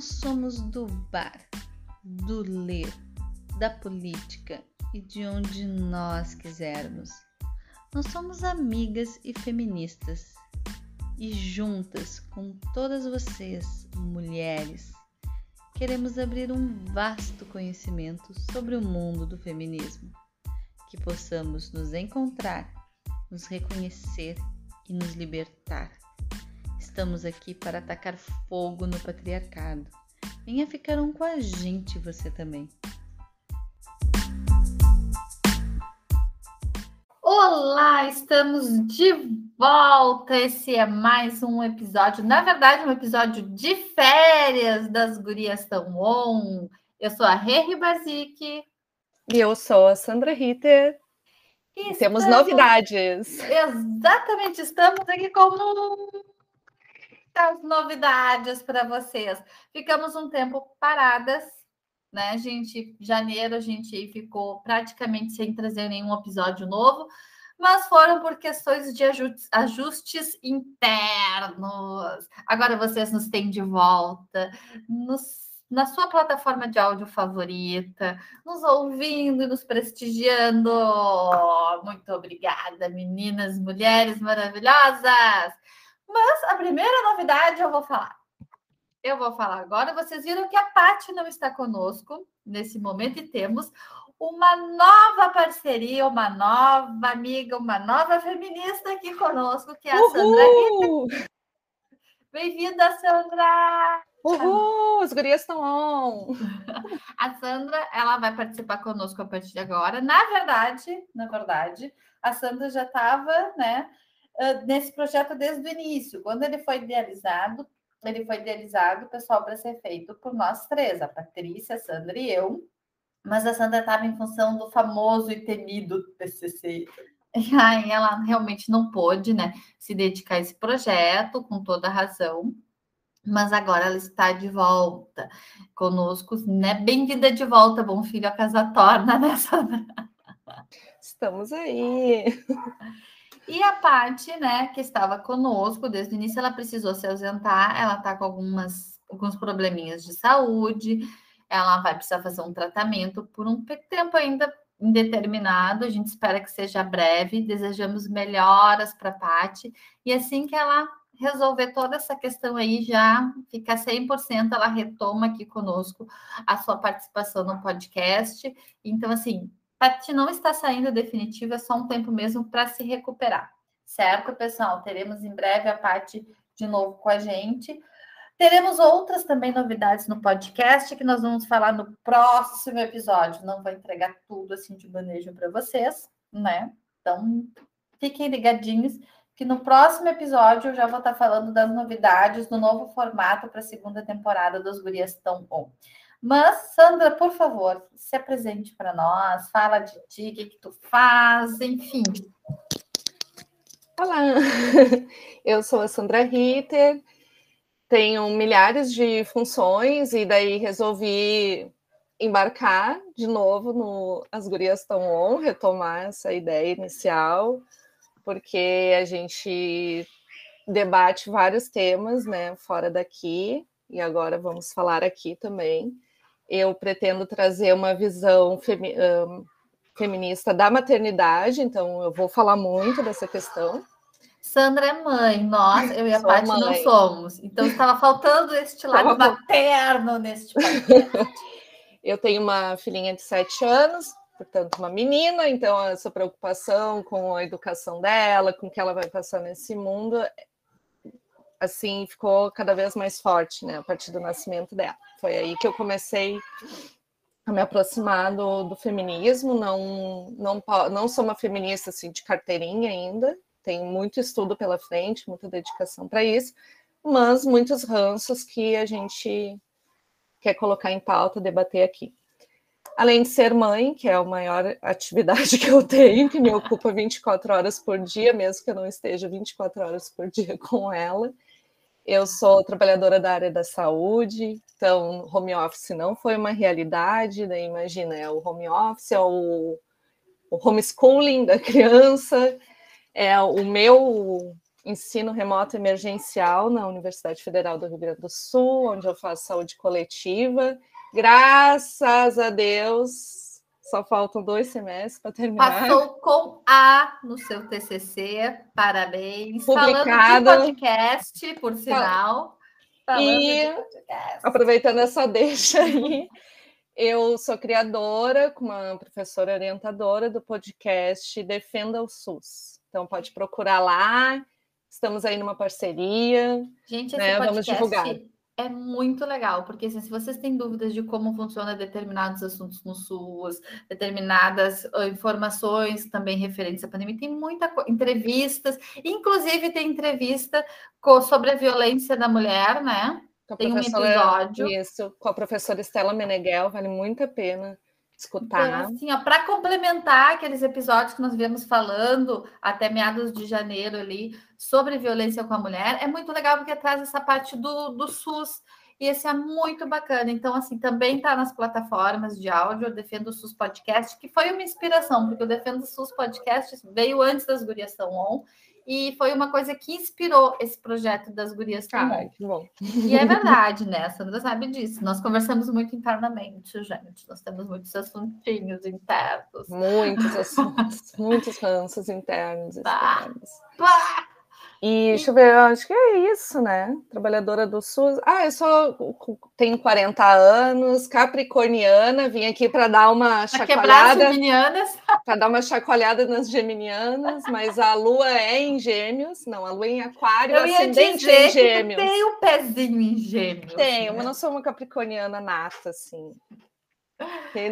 Nós somos do bar, do ler, da política e de onde nós quisermos. Nós somos amigas e feministas. E juntas com todas vocês, mulheres, queremos abrir um vasto conhecimento sobre o mundo do feminismo, que possamos nos encontrar, nos reconhecer e nos libertar. Estamos aqui para atacar fogo no patriarcado. Venha ficar um com a gente, você também. Olá, estamos de volta. Esse é mais um episódio, na verdade, um episódio de férias das Gurias Tão On. Eu sou a Rê Bazik. E eu sou a Sandra Ritter. E temos novidades. Exatamente, estamos aqui com muitas novidades para vocês. Ficamos um tempo paradas, né, gente? Janeiro a gente ficou praticamente sem trazer nenhum episódio novo, mas foram por questões de ajustes, internos. Agora vocês nos têm de volta, nos na sua plataforma de áudio favorita, nos ouvindo e nos prestigiando. Muito obrigada, meninas, mulheres maravilhosas! Mas a primeira novidade eu vou falar. Eu vou falar agora. Vocês viram que a Paty não está conosco nesse momento e temos uma nova parceria, uma nova amiga, uma nova feminista aqui conosco, que é a Uhul! Sandra. Bem-vinda, Sandra! Uhul, as gurias estão on! A Sandra, ela vai participar conosco a partir de agora. Na verdade, na verdade, a Sandra já estava, né, nesse projeto desde o início. Quando ele foi idealizado, ele foi idealizado, pessoal, para ser feito por nós três, a Patrícia, a Sandra e eu. Mas a Sandra estava em função do famoso e temido TCC. E aí ela realmente não pôde, né, se dedicar a esse projeto com toda razão. Mas agora ela está de volta conosco, né? Bem-vinda de volta, bom filho, a casa torna, né, Sandra? Estamos aí. E a Paty, né, que estava conosco desde o início, ela precisou se ausentar, ela está com algumas, alguns probleminhas de saúde, ela vai precisar fazer um tratamento por um tempo ainda indeterminado, a gente espera que seja breve, desejamos melhoras para a Paty, e assim que ela resolver toda essa questão aí, já fica 100%, ela retoma aqui conosco a sua participação no podcast. Então, assim, Paty não está saindo definitivo, é só um tempo mesmo para se recuperar. Certo, pessoal? Teremos em breve a Paty de novo com a gente. Teremos outras também novidades no podcast que nós vamos falar no próximo episódio. Não vou entregar tudo assim de manejo para vocês, né? Então, fiquem ligadinhos que no próximo episódio eu já vou estar falando das novidades do novo formato para a segunda temporada dos Gurias Tão Bom. Mas, Sandra, por favor, se apresente para nós, fala de ti, o que, que tu faz, enfim. Olá, eu sou a Sandra Ritter, tenho milhares de funções e daí resolvi embarcar de novo no As Gurias Estão On, retomar essa ideia inicial, porque a gente debate vários temas, né, fora daqui, e agora vamos falar aqui também eu pretendo trazer uma visão femi um, feminista da maternidade, então eu vou falar muito dessa questão. Sandra é mãe, nós, eu e a Paty não somos. Então estava faltando este lado materno neste eu tenho uma filhinha de sete anos, portanto, uma menina, então essa preocupação com a educação dela, com o que ela vai passar nesse mundo, assim ficou cada vez mais forte, né, a partir do nascimento dela. Foi aí que eu comecei a me aproximar do, do feminismo. Não, não, não sou uma feminista assim de carteirinha ainda. Tenho muito estudo pela frente, muita dedicação para isso, mas muitos ranços que a gente quer colocar em pauta, debater aqui. Além de ser mãe, que é a maior atividade que eu tenho, que me ocupa 24 horas por dia, mesmo que eu não esteja 24 horas por dia com ela, eu sou trabalhadora da área da saúde, então home office não foi uma realidade, daí imagina, é o home office, é o, o homeschooling da criança, é o meu ensino remoto emergencial na Universidade Federal do Rio Grande do Sul, onde eu faço saúde coletiva. Graças a Deus, só faltam dois semestres para terminar. Passou com A no seu TCC, parabéns. Publicado. Falando de podcast, por sinal. Falando E aproveitando essa deixa aí, eu sou criadora, com uma professora orientadora do podcast Defenda o SUS. Então pode procurar lá. Estamos aí numa parceria. Gente, esse né, vamos podcast divulgar. É muito legal, porque assim, se vocês têm dúvidas de como funciona determinados assuntos no SUS, determinadas informações também referentes à pandemia, tem muita entrevistas, inclusive tem entrevista co- sobre a violência da mulher, né? Com a Tem um episódio. Isso, com a professora Estela Meneghel, vale muito a pena escutar. Então, assim, ó, para complementar aqueles episódios que nós viemos falando até meados de janeiro ali sobre violência com a mulher, é muito legal porque traz essa parte do, do SUS. E esse é muito bacana. Então, assim, também está nas plataformas de áudio, eu Defendo o SUS Podcast, que foi uma inspiração, porque o Defendo o SUS Podcast veio antes das Gurias São On, e foi uma coisa que inspirou esse projeto das Gurias que bom. E é verdade, né? A Sandra sabe disso. Nós conversamos muito internamente, gente. Nós temos muitos assuntinhos internos. Muitos assuntos, muitos ranços internos. e Bah. Pá! E deixa eu ver, eu acho que é isso, né? Trabalhadora do SUS. Ah, eu só tenho 40 anos, capricorniana, vim aqui para dar uma Pra chacoalhada, para dar uma chacoalhada nas geminianas, mas a lua é em gêmeos, não, a lua é em aquário, Eu ia ascendente dizer em que tu gêmeos. tem um pezinho em gêmeos. Tenho, né? mas não sou uma capricorniana nata, assim.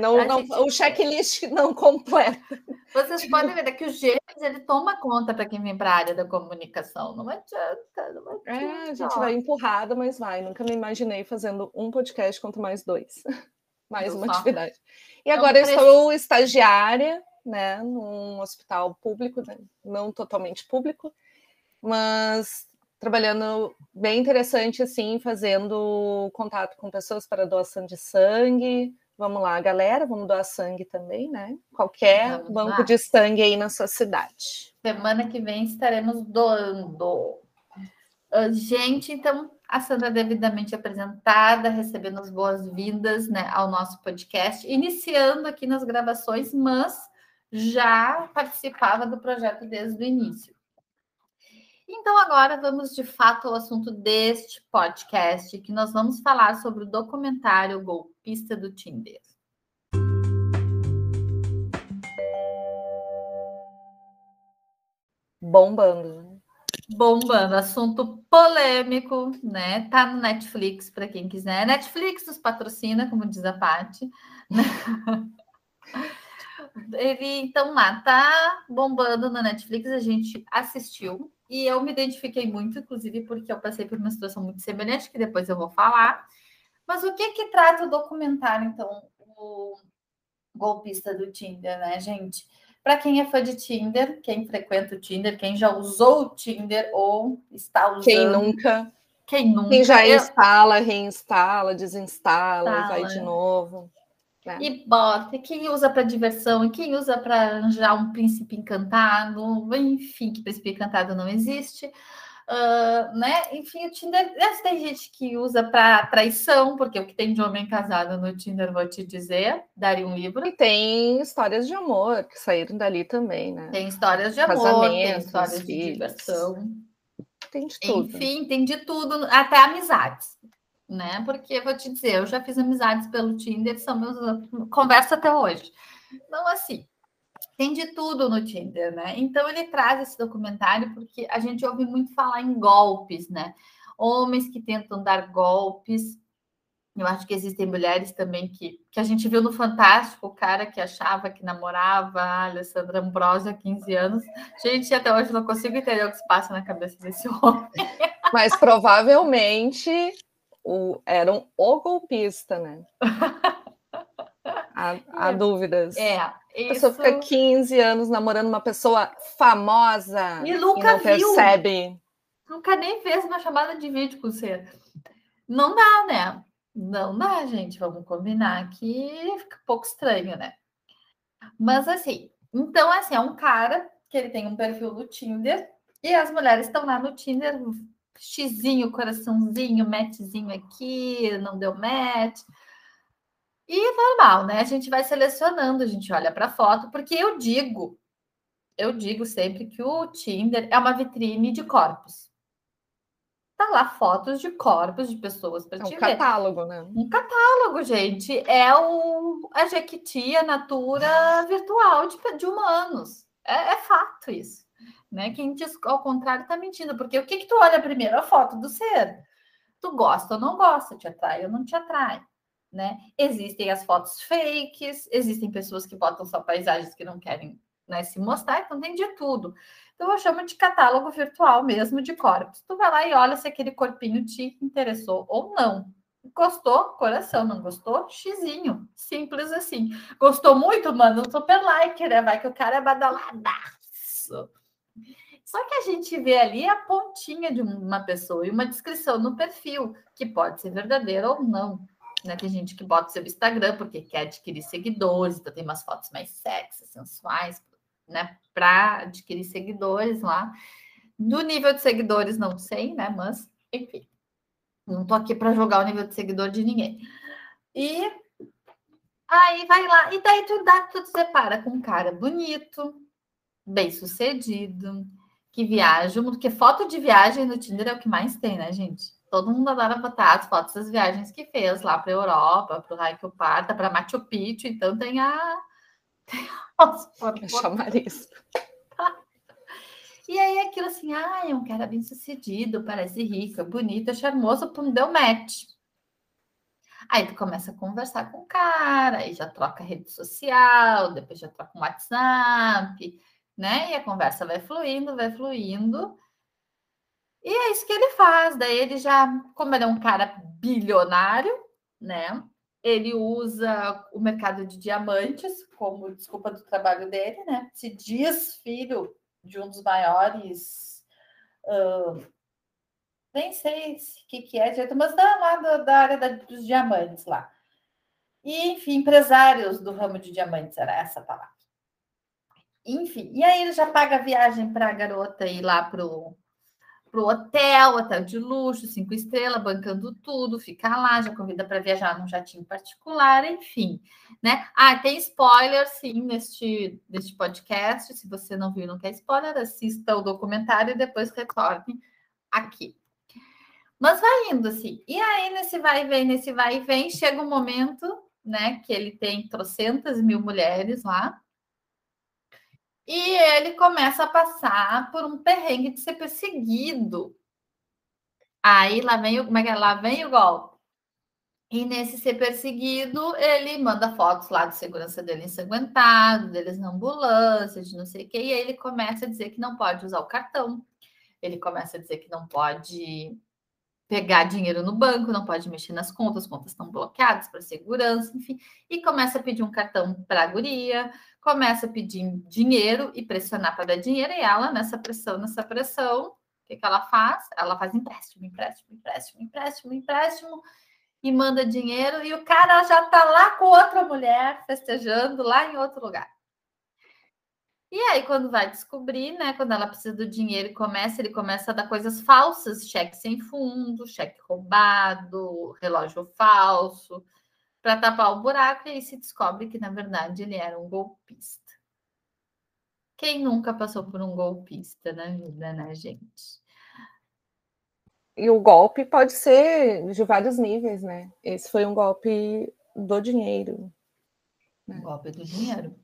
Não, não- gente- o checklist não completa. Vocês podem ver que o gêmeos ele toma conta para quem vem para a área da comunicação. Não adianta, não adianta. É, a gente vai empurrada, mas vai. Nunca me imaginei fazendo um podcast quanto mais dois. mais uma só? atividade. E Então, agora eu estou estagiária, né, num hospital público, né, não totalmente público, mas trabalhando bem interessante, assim, fazendo contato com pessoas para doação de sangue. Vamos lá, galera, vamos doar sangue também, né? Qualquer Vamos banco lá. de sangue aí na sua cidade. Semana que vem estaremos doando. Ah, gente, então, a Sandra devidamente apresentada, recebendo as boas-vindas né, ao nosso podcast, iniciando aqui nas gravações, mas já participava do projeto desde o início. Então, agora vamos de fato ao assunto deste podcast, que nós vamos falar sobre o documentário Golpista do Tinder. Bombando. bombando, assunto polêmico, né? Tá no Netflix para quem quiser. Netflix nos patrocina, como diz a Paty. Ele então lá tá bombando no Netflix, a gente assistiu e eu me identifiquei muito, inclusive porque eu passei por uma situação muito semelhante que depois eu vou falar. Mas o que que trata o documentário então, o golpista do Tinder, né, gente? Para quem é fã de Tinder, quem frequenta o Tinder, quem já usou o Tinder ou está usando. Quem nunca? Quem nunca. Quem já instala, reinstala, desinstala, e vai Instala. de novo. né? E bota, quem usa para diversão, e quem usa para arranjar um príncipe encantado, enfim, que príncipe encantado não existe. Ah, né? Enfim, o Tinder, mas tem gente que usa para traição, porque o que tem de homem casado no Tinder, vou te dizer, daria um livro. E tem histórias de amor que saíram dali também, né? Tem histórias de amor, tem histórias de diversão. Tem de tudo. Enfim, tem de tudo, até amizades, né? Porque vou te dizer, eu já fiz amizades pelo Tinder, são meus conversa até hoje. Então, assim, tem de tudo no Tinder, né? Então ele traz esse documentário porque a gente ouve muito falar em golpes, né? Homens que tentam dar golpes. Eu acho que existem mulheres também que, que a gente viu no Fantástico, o cara que achava que namorava a Alessandra Ambrosio há 15 anos. Gente, até hoje não consigo entender o que se passa na cabeça desse homem. Mas provavelmente o, eram o golpista, né? Há, há dúvidas. É, A pessoa isso. fica 15 anos namorando uma pessoa famosa E nunca não viu. percebe. Nunca nem fez uma chamada de vídeo com você. Não dá, né? Não dá, gente. Vamos combinar que fica um pouco estranho, né? Mas assim, então assim, é um cara que ele tem um perfil no Tinder E as mulheres estão lá no Tinder, xizinho, coraçãozinho, matchzinho aqui, não deu match. E normal, né? A gente vai selecionando, a gente olha para a foto, porque eu digo, eu digo sempre que o Tinder é uma vitrine de corpos. Tá lá fotos de corpos de pessoas para é um catálogo, né? Um catálogo, gente. É o a Jequiti, a Natura virtual de, de humanos. É, é fato isso. Né? Quem diz ao contrário está mentindo, porque o que, que tu olha primeiro? A foto do ser. Tu gosta ou não gosta, te atrai ou não te atrai. Né? Existem as fotos fakes, existem pessoas que botam só paisagens que não querem né, se mostrar, então tem de tudo. Então eu chamo de catálogo virtual mesmo de corpos. Tu vai lá e olha se aquele corpinho te interessou ou não. Gostou? Coração. Não gostou? Xizinho. Simples assim. Gostou muito? Manda um super like, né? Vai que o cara é badaladaço. Só que a gente vê ali a pontinha de uma pessoa e uma descrição no perfil, que pode ser verdadeira ou não. Né? Tem gente que bota seu Instagram porque quer adquirir seguidores, então tem umas fotos mais sexy, sensuais, né, para adquirir seguidores lá. Do nível de seguidores, não sei, né? Mas, enfim, não tô aqui para jogar o nível de seguidor de ninguém. E aí vai lá, e daí tu dá, tu te separa com um cara bonito, bem sucedido, que viaja, porque foto de viagem no Tinder é o que mais tem, né, gente? Todo mundo adora botar as fotos das viagens que fez lá para Europa, para o Raio Parta, para Machu Picchu, então tem a nossa, chamar isso. E aí aquilo assim, ah, é um cara bem sucedido, parece rico, é bonito, é charmoso, pum, deu match. Aí tu começa a conversar com o cara, aí já troca rede social, depois já troca um WhatsApp, né? E a conversa vai fluindo, vai fluindo. E é isso que ele faz. Daí ele já, como ele é um cara bilionário, né? ele usa o mercado de diamantes como desculpa do trabalho dele, né? Se diz filho de um dos maiores. Uh, nem sei o que, que é direito, mas da, lá da, da área da, dos diamantes lá. E, enfim, empresários do ramo de diamantes, era essa palavra. Enfim, e aí ele já paga a viagem para a garota ir lá para o para o hotel, hotel de luxo, cinco estrelas, bancando tudo, fica lá, já convida para viajar num jatinho particular, enfim, né? Ah, tem spoiler, sim, neste, neste podcast. Se você não viu, não quer spoiler, assista o documentário e depois retorne aqui. Mas vai indo assim. E aí, nesse vai e vem, nesse vai e vem, chega um momento, né, que ele tem trocentas mil mulheres lá, e ele começa a passar por um perrengue de ser perseguido. Aí lá vem o, como é que é? Lá vem o golpe. E nesse ser perseguido, ele manda fotos lá de segurança dele ensanguentado, deles na ambulância, de não sei o quê. E aí ele começa a dizer que não pode usar o cartão. Ele começa a dizer que não pode pegar dinheiro no banco, não pode mexer nas contas, as contas estão bloqueadas para segurança, enfim, e começa a pedir um cartão para a guria, começa a pedir dinheiro e pressionar para dar dinheiro, e ela, nessa pressão, nessa pressão, o que, que ela faz? Ela faz empréstimo, empréstimo, empréstimo, empréstimo, empréstimo, e manda dinheiro, e o cara já está lá com outra mulher, festejando lá em outro lugar. E aí, quando vai descobrir, né? Quando ela precisa do dinheiro e começa, ele começa a dar coisas falsas, cheque sem fundo, cheque roubado, relógio falso, para tapar o buraco, e aí se descobre que, na verdade, ele era um golpista. Quem nunca passou por um golpista na vida, né, gente? E o golpe pode ser de vários níveis, né? Esse foi um golpe do dinheiro. Né? Um golpe do dinheiro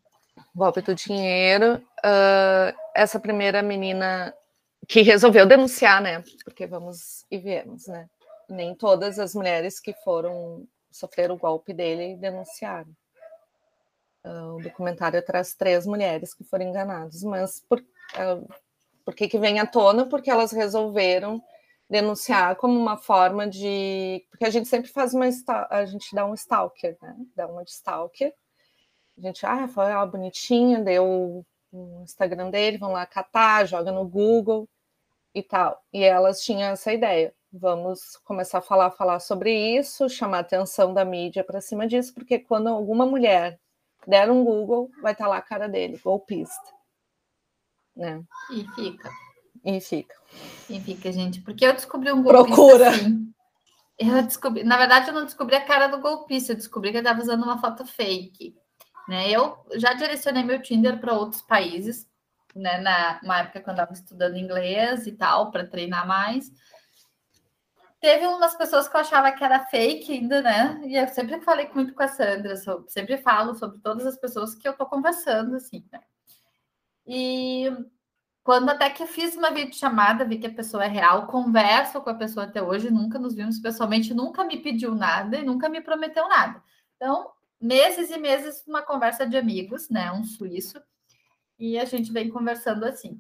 golpe do dinheiro. Uh, essa primeira menina que resolveu denunciar, né? Porque vamos e viemos, né? Nem todas as mulheres que foram sofreram o golpe dele denunciaram. Uh, o documentário traz três mulheres que foram enganadas, mas por, uh, por que, que vem à tona? Porque elas resolveram denunciar como uma forma de. Porque a gente sempre faz uma. A gente dá um stalker, né? Dá uma de stalker a gente, ah, foi ó, bonitinho, deu o Instagram dele, vão lá catar, joga no Google e tal. E elas tinham essa ideia. Vamos começar a falar, falar sobre isso, chamar a atenção da mídia para cima disso, porque quando alguma mulher der um Google, vai estar tá lá a cara dele, golpista. Né? E fica. E fica. E fica, gente, porque eu descobri um golpista Procura. assim. Eu descobri, na verdade, eu não descobri a cara do golpista, eu descobri que ele estava usando uma foto fake. Né? Eu já direcionei meu Tinder para outros países, né? Na uma época que eu estava estudando inglês e tal, para treinar mais. Teve umas pessoas que eu achava que era fake ainda, né? E eu sempre falei muito com a Sandra, sempre falo sobre todas as pessoas que eu tô conversando, assim, né? E quando até que fiz uma videochamada, vi que a pessoa é real, converso com a pessoa até hoje, nunca nos vimos pessoalmente, nunca me pediu nada e nunca me prometeu nada. Então, meses e meses, uma conversa de amigos, né? Um suíço, e a gente vem conversando assim.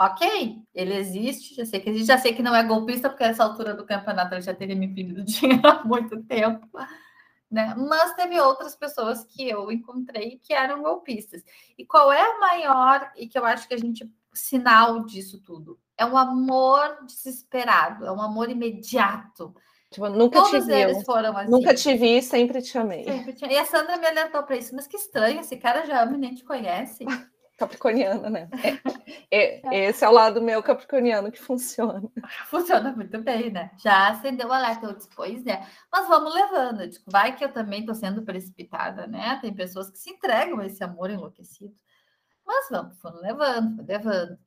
Ok, ele existe, já sei que existe, já sei que não é golpista, porque nessa altura do campeonato ele já teria me pedido dinheiro há muito tempo. Né? Mas teve outras pessoas que eu encontrei que eram golpistas. E qual é o maior, e que eu acho que a gente, sinal disso tudo? É um amor desesperado, é um amor imediato. Tipo, nunca Todos te eles foram assim. Nunca te vi, sempre te amei. Sempre tinha- E a Sandra me alertou para isso, mas que estranho, esse cara já ama e nem te conhece. Capricorniana, né? É- é- esse é o lado meu capricorniano que funciona. Funciona muito bem, né? Já acendeu o alerta, eu disse, pois é. Mas vamos levando. Digo, vai que eu também estou sendo precipitada, né? Tem pessoas que se entregam a esse amor enlouquecido. Mas vamos, foram levando, foram levando.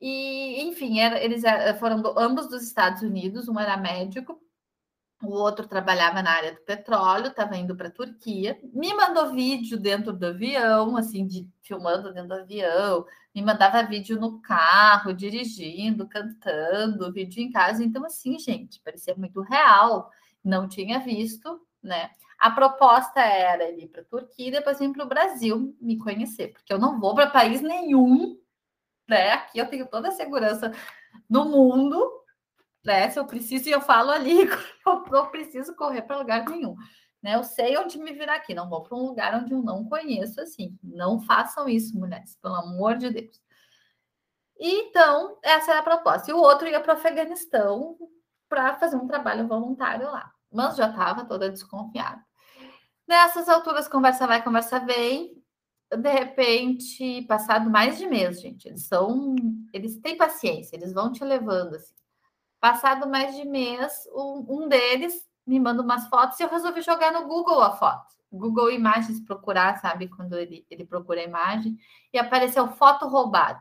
E, enfim, era- eles era- foram do- ambos dos Estados Unidos, um era médico, o outro trabalhava na área do petróleo, estava indo para a Turquia, me mandou vídeo dentro do avião, assim, de, filmando dentro do avião, me mandava vídeo no carro, dirigindo, cantando, vídeo em casa. Então, assim, gente, parecia muito real. Não tinha visto, né? A proposta era ir para a Turquia e depois vir para o Brasil me conhecer, porque eu não vou para país nenhum, né? Aqui eu tenho toda a segurança no mundo, né? Se eu preciso, e eu falo ali, eu não preciso correr para lugar nenhum. Né? Eu sei onde me virar aqui, não vou para um lugar onde eu não conheço assim. Não façam isso, mulheres, pelo amor de Deus. E, então, essa era a proposta. E o outro ia para o Afeganistão para fazer um trabalho voluntário lá. Mas já estava toda desconfiada. Nessas alturas, conversa vai, conversa vem. De repente, passado mais de mês, gente, eles são. Eles têm paciência, eles vão te levando assim. Passado mais de mês, um, um deles me manda umas fotos e eu resolvi jogar no Google a foto. Google Imagens procurar, sabe? Quando ele, ele procura a imagem, e apareceu foto roubada.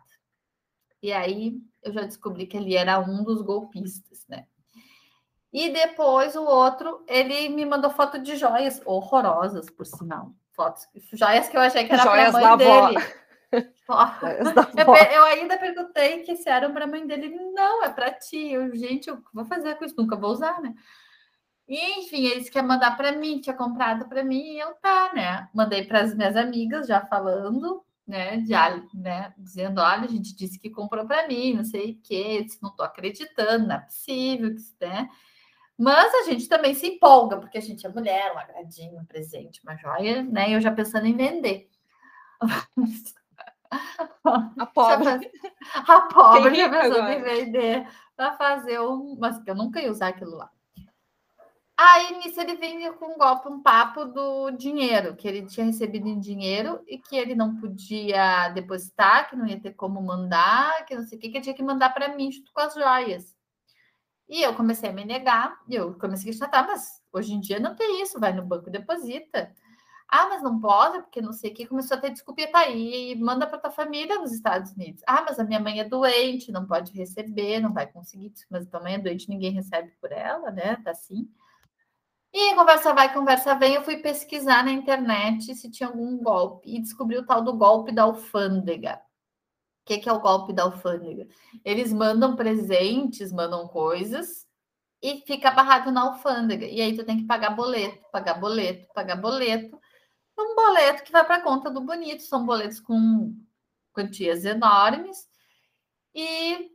E aí eu já descobri que ele era um dos golpistas, né? E depois o outro, ele me mandou foto de joias horrorosas, por sinal. Fotos, joias que eu achei que era Joias mãe da avó. da Eu, eu ainda perguntei que se eram para a mãe dele. Não, é para ti. Eu, gente, eu vou fazer com isso, nunca vou usar, né? E, enfim, eles querem mandar para mim, tinha comprado para mim, e eu tá, né? Mandei para as minhas amigas já falando, né? De, né? Dizendo: olha, a gente disse que comprou para mim, não sei o quê, disse, não tô acreditando, não é possível, que, né? Mas a gente também se empolga, porque a gente é mulher, um agradinho, um presente, uma joia, né? Eu já pensando em vender. A pobre. A pobre já pensou agora? em vender para fazer um. Mas eu nunca ia usar aquilo lá. Aí nisso ele vinha com um golpe, um papo do dinheiro, que ele tinha recebido em dinheiro e que ele não podia depositar, que não ia ter como mandar, que não sei o que, que tinha que mandar para mim junto com as joias. E eu comecei a me negar, e eu comecei a questionar, tá, mas hoje em dia não tem isso, vai no banco e deposita. Ah, mas não pode, porque não sei o que. Começou a ter desculpa, tá aí, manda para tua família nos Estados Unidos. Ah, mas a minha mãe é doente, não pode receber, não vai conseguir. Mas tua mãe é doente, ninguém recebe por ela, né? Tá assim. E conversa vai, conversa vem. Eu fui pesquisar na internet se tinha algum golpe e descobri o tal do golpe da alfândega. O que, que é o golpe da alfândega? Eles mandam presentes, mandam coisas e fica barrado na alfândega. E aí tu tem que pagar boleto, pagar boleto, pagar boleto. Um boleto que vai para a conta do bonito. São boletos com quantias enormes. E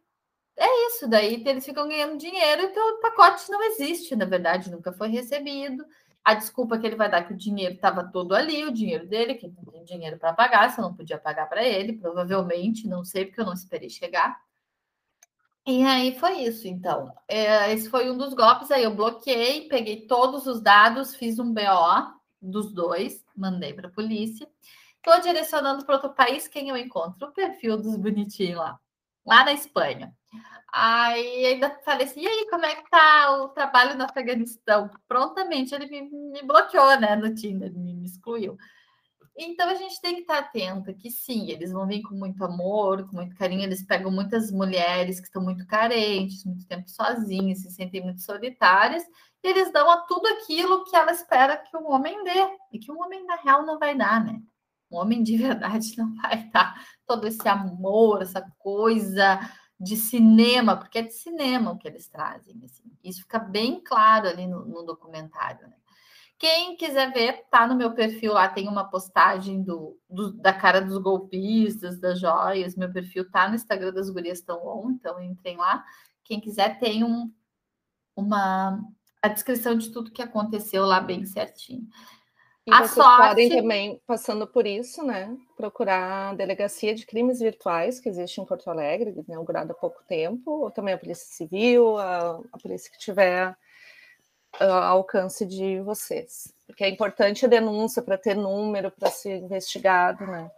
é isso. Daí eles ficam ganhando dinheiro, então o pacote não existe, na verdade, nunca foi recebido. A desculpa que ele vai dar que o dinheiro estava todo ali, o dinheiro dele, que não tem dinheiro para pagar, você não podia pagar para ele, provavelmente, não sei, porque eu não esperei chegar. E aí foi isso, então. É, esse foi um dos golpes. Aí eu bloqueei, peguei todos os dados, fiz um BO dos dois, mandei para a polícia. Estou direcionando para outro país quem eu encontro? O perfil dos bonitinhos lá. lá na Espanha. Aí ainda falei assim, e aí, como é que tá o trabalho no Afeganistão? Prontamente ele me, me bloqueou, né, no Tinder, me, me excluiu. Então a gente tem que estar atenta que sim, eles vão vir com muito amor, com muito carinho, eles pegam muitas mulheres que estão muito carentes, muito tempo sozinhas, se sentem muito solitárias, eles dão a tudo aquilo que ela espera que o homem dê, e que o homem na real não vai dar, né? Um homem de verdade não vai dar todo esse amor, essa coisa de cinema, porque é de cinema o que eles trazem. Assim. Isso fica bem claro ali no, no documentário. Né? Quem quiser ver, tá no meu perfil lá, tem uma postagem do, do, da cara dos golpistas, das joias. Meu perfil tá no Instagram das Gurias Tão On, então entrem lá. Quem quiser tem um, uma a descrição de tudo que aconteceu lá bem certinho. E a vocês sorte... podem também, passando por isso, né, procurar a Delegacia de Crimes Virtuais, que existe em Porto Alegre, inaugurada há pouco tempo, ou também a Polícia Civil, a, a polícia que tiver ao alcance de vocês. Porque é importante a denúncia para ter número, para ser investigado, né?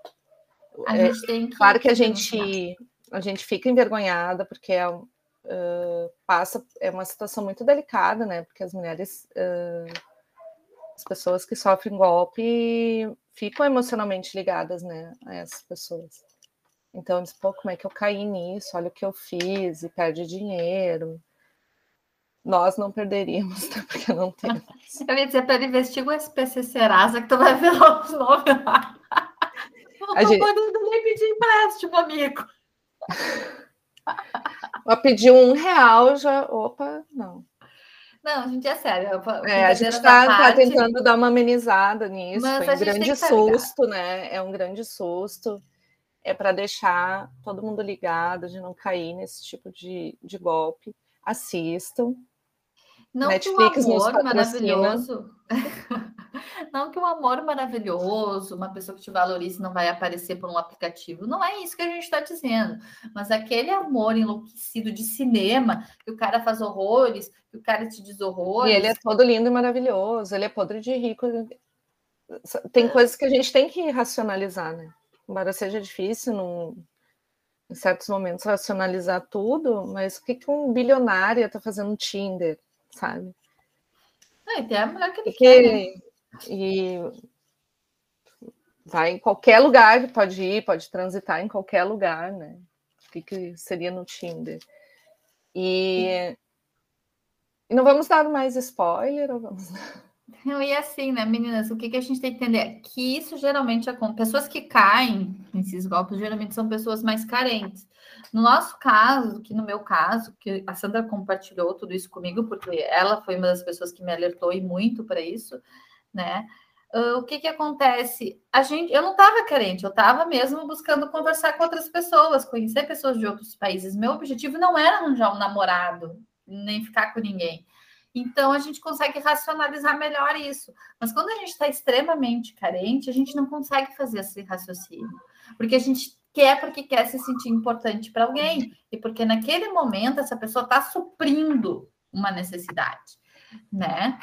A é, gente tem que claro que a gente, a gente fica envergonhada, porque é, uh, passa, é uma situação muito delicada, né? Porque as mulheres... Uh, as pessoas que sofrem golpe ficam emocionalmente ligadas, né, a essas pessoas. Então, diz, pô, como é que eu caí nisso? Olha o que eu fiz, e perde dinheiro. Nós não perderíamos, né, porque não temos. Eu ia dizer, para investigar o SPC Serasa, que tu vai ver os nomes lá. Não a tô gente... podendo nem pedir empréstimo, amigo. Vou pedir um real, já. Opa, não. Não, a gente é sério. É, a gente está tá tentando dar uma amenizada nisso. Foi um grande susto, né? É um grande susto. É para deixar todo mundo ligado, de não cair nesse tipo de, de golpe. Assistam. Não Netflix que o amor maravilhoso. não que o amor maravilhoso, uma pessoa que te valorize não vai aparecer por um aplicativo. Não é isso que a gente está dizendo. Mas aquele amor enlouquecido de cinema, que o cara faz horrores, que o cara te diz horrores. E ele é todo lindo e maravilhoso, ele é podre de rico. Tem é. coisas que a gente tem que racionalizar, né? Embora seja difícil num, em certos momentos racionalizar tudo, mas o que, que um bilionário está fazendo no Tinder? sabe? É, tem a mulher que ele Porque, quer, né? E vai em qualquer lugar, pode ir, pode transitar em qualquer lugar, né? O que, que seria no Tinder? E, e não vamos dar mais spoiler ou vamos. Não, e assim, né, meninas, o que, que a gente tem que entender? Que isso geralmente acontece. Pessoas que caem nesses golpes geralmente são pessoas mais carentes. No nosso caso, que no meu caso, que a Sandra compartilhou tudo isso comigo, porque ela foi uma das pessoas que me alertou e muito para isso, né? Uh, o que que acontece? A gente, eu não estava carente, eu estava mesmo buscando conversar com outras pessoas, conhecer pessoas de outros países. Meu objetivo não era arranjar um namorado, nem ficar com ninguém. Então a gente consegue racionalizar melhor isso. Mas quando a gente está extremamente carente, a gente não consegue fazer esse raciocínio, porque a gente quer porque quer se sentir importante para alguém e porque naquele momento essa pessoa está suprindo uma necessidade, né?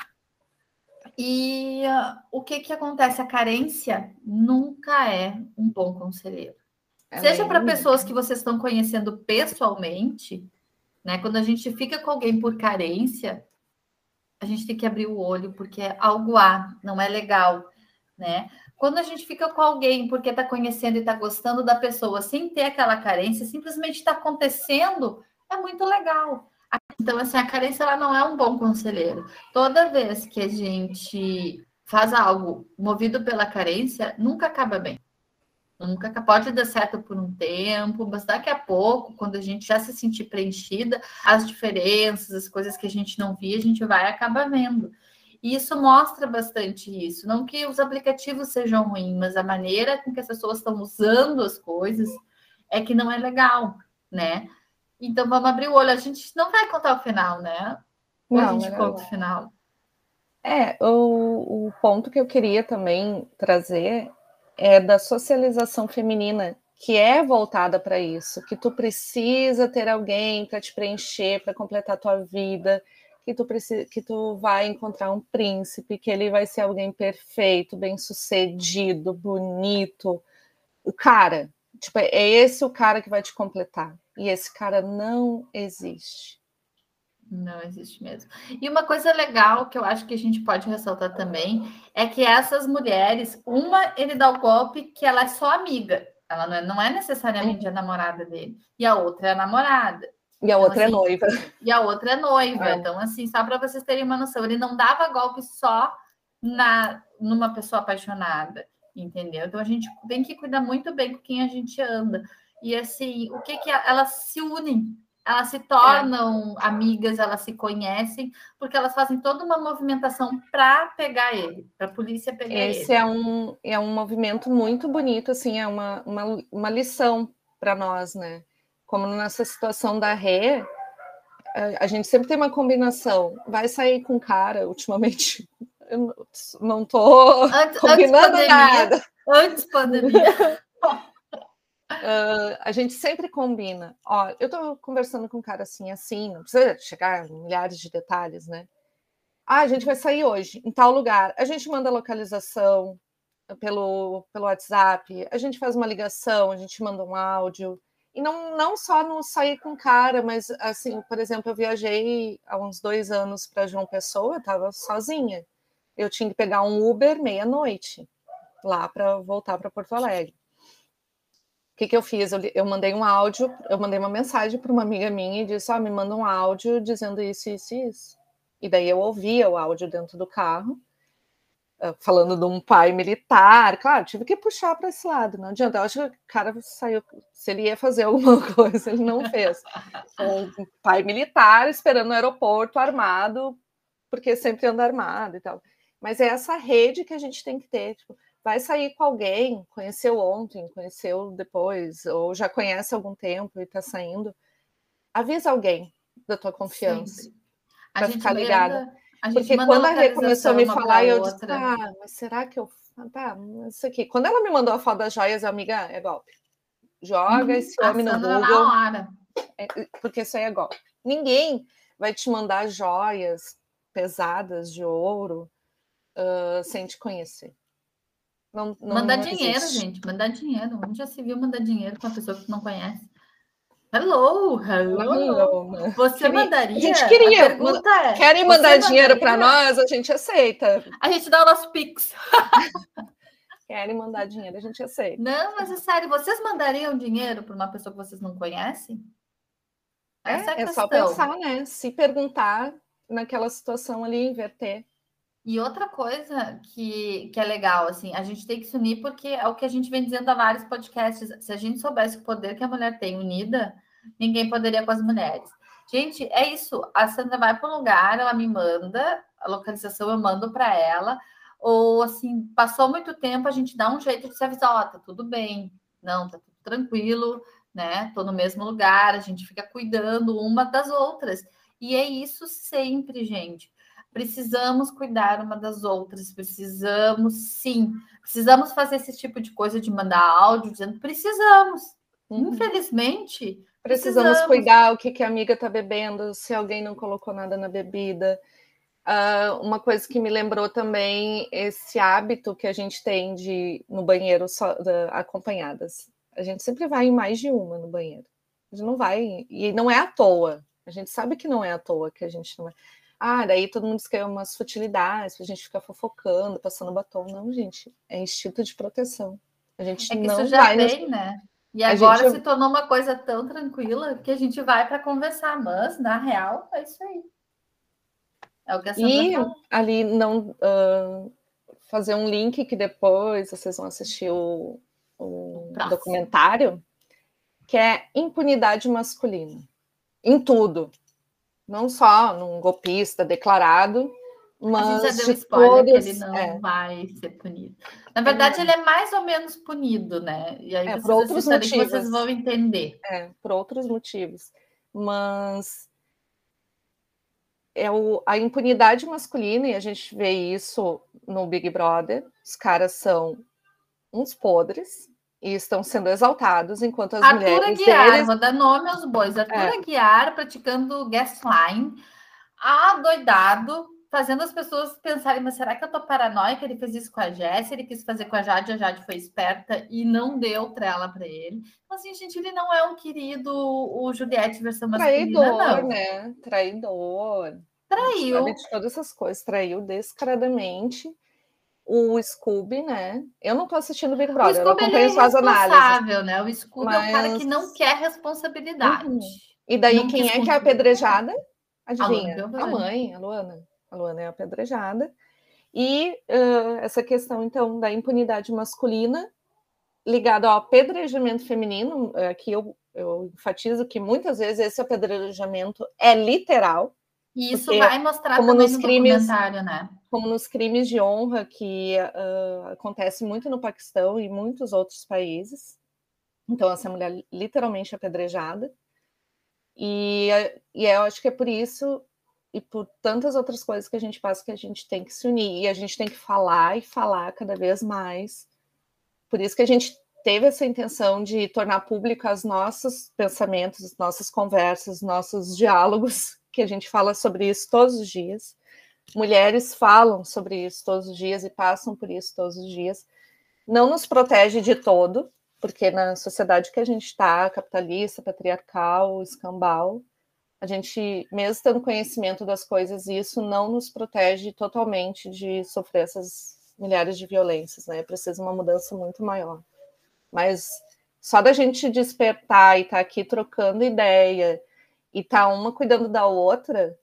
E uh, o que que acontece? A carência nunca é um bom conselheiro. É Seja para pessoas que vocês estão conhecendo pessoalmente, né? Quando a gente fica com alguém por carência, a gente tem que abrir o olho porque é algo há, não é legal, né? Quando a gente fica com alguém porque está conhecendo e está gostando da pessoa sem ter aquela carência, simplesmente está acontecendo, é muito legal. Então, assim, a carência ela não é um bom conselheiro. Toda vez que a gente faz algo movido pela carência, nunca acaba bem. Nunca pode dar certo por um tempo, mas daqui a pouco, quando a gente já se sentir preenchida, as diferenças, as coisas que a gente não via, a gente vai acabar vendo. E isso mostra bastante isso. Não que os aplicativos sejam ruins, mas a maneira com que as pessoas estão usando as coisas é que não é legal, né? Então vamos abrir o olho. A gente não vai contar o final, né? Ou não, a gente conta o final. É, o, o ponto que eu queria também trazer é da socialização feminina, que é voltada para isso, que tu precisa ter alguém para te preencher, para completar a tua vida, que tu precisa, que tu vai encontrar um príncipe, que ele vai ser alguém perfeito, bem-sucedido, bonito. O cara, Tipo, é esse o cara que vai te completar. E esse cara não existe. Não existe mesmo. E uma coisa legal que eu acho que a gente pode ressaltar também é que essas mulheres, uma ele dá o golpe que ela é só amiga, ela não é, não é necessariamente a namorada dele, e a outra é a namorada. E a então, outra é assim, é noiva. E a outra é noiva. É. Então, assim, só para vocês terem uma noção, ele não dava golpe só na numa pessoa apaixonada, entendeu? Então a gente tem que cuidar muito bem com quem a gente anda. E assim, o que que elas se unem elas se tornam é. amigas, elas se conhecem, porque elas fazem toda uma movimentação para pegar ele, para a polícia pegar Esse ele. Esse é um, é um movimento muito bonito, assim, é uma, uma, uma lição para nós, né? Como nessa situação da Rê, a gente sempre tem uma combinação. Vai sair com cara, ultimamente, eu não estou combinando antes nada. Antes pandemia. Uh, a gente sempre combina. Ó, eu tô conversando com um cara assim, assim, não precisa chegar em milhares de detalhes, né? Ah, a gente vai sair hoje em tal lugar. A gente manda localização pelo, pelo WhatsApp, a gente faz uma ligação, a gente manda um áudio. E não, não só no sair com cara, mas assim, por exemplo, eu viajei há uns dois anos para João Pessoa, eu estava sozinha. Eu tinha que pegar um Uber meia-noite lá para voltar para Porto Alegre. O que, que eu fiz? Eu, eu, mandei um áudio, eu mandei uma mensagem para uma amiga minha e disse: oh, me manda um áudio dizendo isso, isso e isso. E daí eu ouvia o áudio dentro do carro, ah, falando de um pai militar. Claro, tive que puxar para esse lado, não adianta. Eu acho que o cara saiu, se ele ia fazer alguma coisa, ele não fez. Um pai militar esperando no aeroporto armado, porque sempre anda armado e tal. Mas é essa rede que a gente tem que ter. Tipo, vai sair com alguém, conheceu ontem, conheceu depois, ou já conhece há algum tempo e está saindo, avisa alguém da tua confiança para ficar ligada. Porque quando a Rê começou a me falar, eu disse, ah, mas será que eu. Ah, tá, isso aqui. Quando ela me mandou a foto das joias, amiga, é golpe. Joga uhum, esse homem no Google. É, porque isso aí é golpe. Ninguém vai te mandar joias pesadas de ouro uh, sem te conhecer. Não, não mandar não dinheiro, gente. Mandar dinheiro. Onde já se viu mandar dinheiro com uma pessoa que não conhece? Hello, hello. hello. Você queria, mandaria? A gente queria. É, querem mandar dinheiro para nós? A gente aceita. A gente dá o nosso Pix. querem mandar dinheiro, a gente aceita. Não, mas é sério, vocês mandariam dinheiro para uma pessoa que vocês não conhecem? Essa é, é, é só pensar, né? Se perguntar naquela situação ali, inverter. E outra coisa que, que é legal, assim, a gente tem que se unir porque é o que a gente vem dizendo há vários podcasts. Se a gente soubesse o poder que a mulher tem unida, ninguém poderia com as mulheres. Gente, é isso. A Sandra vai para um lugar, ela me manda, a localização eu mando para ela. Ou assim, passou muito tempo, a gente dá um jeito de se avisar, ó, oh, tá tudo bem, não, tá tudo tranquilo, né? Tô no mesmo lugar, a gente fica cuidando uma das outras. E é isso sempre, gente precisamos cuidar uma das outras, precisamos sim, precisamos fazer esse tipo de coisa de mandar áudio dizendo precisamos. Uhum. Infelizmente, precisamos, precisamos, cuidar o que, que a amiga está bebendo, se alguém não colocou nada na bebida. Uh, uma coisa que me lembrou também esse hábito que a gente tem de no banheiro só, acompanhadas. A gente sempre vai em mais de uma no banheiro. A gente não vai, e não é à toa. A gente sabe que não é à toa que a gente não vai. Ah, daí todo mundo que é umas futilidades, a gente fica fofocando, passando batom. Não, gente, é instinto de proteção. A gente é que não isso já vai. Tem, nos... né? E agora gente... se tornou uma coisa tão tranquila que a gente vai para conversar, mas na real é isso aí. É o que a Sandra E fala. ali não uh, fazer um link que depois vocês vão assistir o, o documentário, que é impunidade masculina. Em tudo não só num golpista declarado, mas. A gente já deu spoiler todos, que ele não é. vai ser punido. Na verdade, é. ele é mais ou menos punido, né? E aí é, por outros motivos. vocês vão entender. É, por outros motivos. Mas é o, a impunidade masculina, e a gente vê isso no Big Brother, os caras são uns podres, e estão sendo exaltados enquanto as Arthur mulheres Aguiar, deles... vou dar nome aos bois. Arthur é. Aguiar praticando gasline, adoidado, fazendo as pessoas pensarem, mas será que eu tô paranoica? Ele fez isso com a Jéssica, ele quis fazer com a Jade, a Jade foi esperta e não deu trela para ele. Então, assim, gente, ele não é um querido, o Juliette versão masculina, Traidor, não. né? Traidor. Traiu. Sabe de todas essas coisas. Traiu descaradamente o Scooby, né? Eu não tô assistindo Big Brother, eu o Scooby é acompanho suas análises. né? O Scooby é o cara Mas- que não quer responsabilidade. Uhum. E daí, Não quem é que é apedrejada? Adivinha? Piovani. A mãe, a Luana. A Luana é apedrejada. E ãh, essa questão, então, da impunidade masculina ligada ao apedrejamento feminino, aqui eu, eu enfatizo que muitas vezes esse apedrejamento é literal, E isso Porque, vai mostrar como também nos no crimes- né? como nos crimes de honra, que ãh, acontece muito no Paquistão e muitos outros países. Então, essa mulher literalmente apedrejada. E, e eu acho que é por isso e por tantas outras coisas que a gente passa que a gente tem que se unir. E a gente tem que falar e falar cada vez mais. Por isso que a gente teve essa intenção de tornar público os nossos pensamentos, as nossas conversas, nossos diálogos, que a gente fala sobre isso todos os dias. Mulheres falam sobre isso todos os dias e passam por isso todos os dias. Não nos protege de todo, porque na sociedade que a gente está, capitalista, patriarcal, escambau, a gente, mesmo tendo conhecimento das coisas, isso não nos protege totalmente de sofrer essas milhares de violências, né? Precisa uma mudança muito maior. Mas só da gente despertar e estar aqui trocando ideia e tá uma cuidando da outra,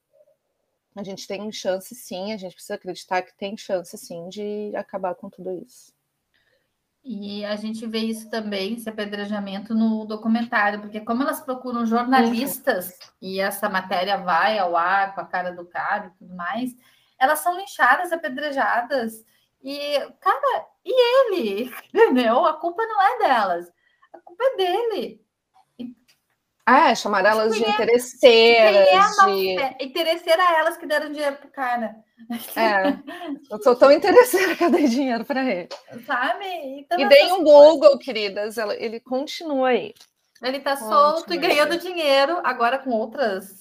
a gente tem chance sim, a gente precisa acreditar que tem chance sim de acabar com tudo isso. E a gente vê isso também, esse apedrejamento no documentário, porque como elas procuram jornalistas e essa matéria vai ao ar com a cara do cara e tudo mais, elas são linchadas, apedrejadas. E, cara, e ele? Entendeu? A culpa não é delas, a culpa é dele. Ah, é, chamar elas de é- interesseiras, é de... fé? Interesseira a elas que deram dinheiro pro cara, É, eu sou tão interesseira que eu dei dinheiro para ele. sabe? Então, E deem um Google, queridas, ela- ele continua aí. Ele tá Ótimo, solto e ganhando dinheiro, agora com outras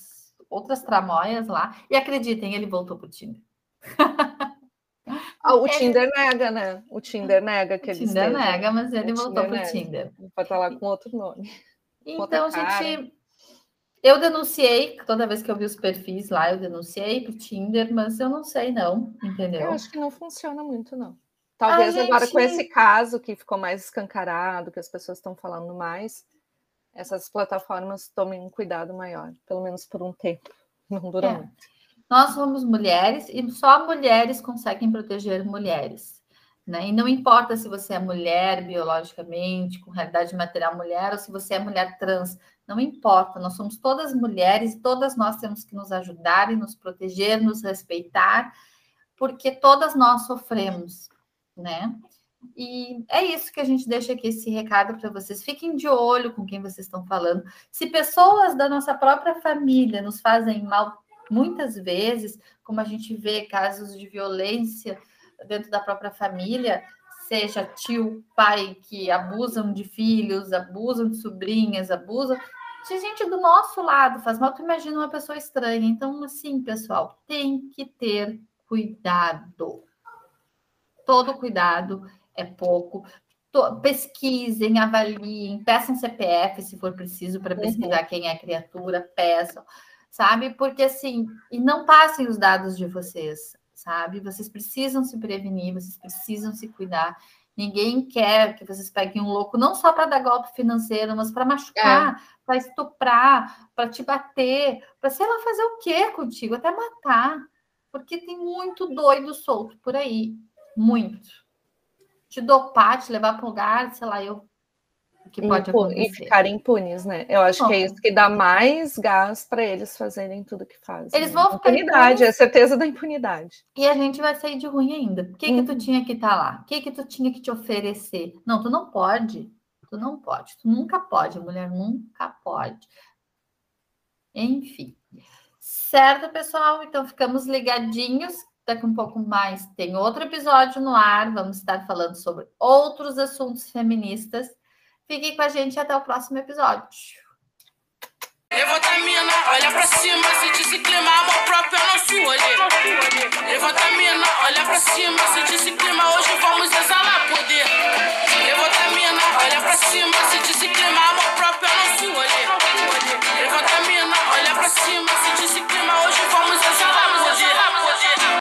outras tramóias lá. E acreditem, ele voltou pro Tinder. Ah, o Ele- Tinder nega, né? O Tinder nega que O ele Tinder nega, mas ele O voltou Tinder pro nega. Tinder. Pode estar lá com outro nome. Então, cara. gente, eu denunciei, toda vez que eu vi os perfis lá, eu denunciei pro Tinder, mas eu não sei não, entendeu? Eu acho que não funciona muito, não. Talvez A agora com gente- esse caso que ficou mais escancarado, que as pessoas estão falando mais, essas plataformas tomem um cuidado maior, pelo menos por um tempo. Não dura É. muito. Nós somos mulheres e só mulheres conseguem proteger mulheres. Né? E não importa se você é mulher biologicamente, com realidade material mulher, ou se você é mulher trans, não importa, nós somos todas mulheres todas nós temos que nos ajudar e nos proteger, nos respeitar, porque todas nós sofremos, né? E é isso que a gente deixa aqui esse recado para vocês. Fiquem de olho com quem vocês estão falando. Se pessoas da nossa própria família nos fazem mal muitas vezes, como a gente vê casos de violência dentro da própria família, seja tio, pai que abusam de filhos, abusam de sobrinhas, abusam de gente do nosso lado, faz mal, tu imagina uma pessoa estranha. Então, assim, pessoal, tem que ter cuidado. Todo cuidado é pouco. Pesquisem, avaliem, peçam CPF se for preciso para pesquisar quem é a criatura, peçam, sabe? Porque assim, e não passem os dados de vocês, sabe? Vocês precisam se prevenir, vocês precisam se cuidar. Ninguém quer que vocês peguem um louco não só para dar golpe financeiro, mas para machucar, para estuprar, para te bater, para sei lá fazer o quê contigo, até matar. Porque tem muito doido solto por aí, muito. Te dopar, te levar para um lugar, sei lá, eu que pode Impu- acontecer. E ficarem impunes, né? Eu acho que é Bom. isso que dá mais gás para eles fazerem tudo que fazem. Eles né? vão ficar impunidade, é certeza da impunidade. E a gente vai sair de ruim ainda. Por que, que tu Uhum. tinha que estar lá? O que, que tu tinha que te oferecer? Não, tu não pode. Tu não pode. Tu nunca pode. A mulher nunca pode. Enfim. Certo, pessoal? Então ficamos ligadinhos. Daqui um pouco mais tem outro episódio no ar. Vamos estar falando sobre outros assuntos feministas. Fiquem com a gente até o próximo episódio. Levanta a mina, né? olha pra cima, se clima, amor próprio é nosso olho. Levanta a mina, né? olha pra cima, se clima, hoje vamos exalar poder. Levanta a mina, né? olha pra cima, se clima, amor próprio é nosso olho. Levanta a mina, olha pra cima, se clima, hoje vamos exalar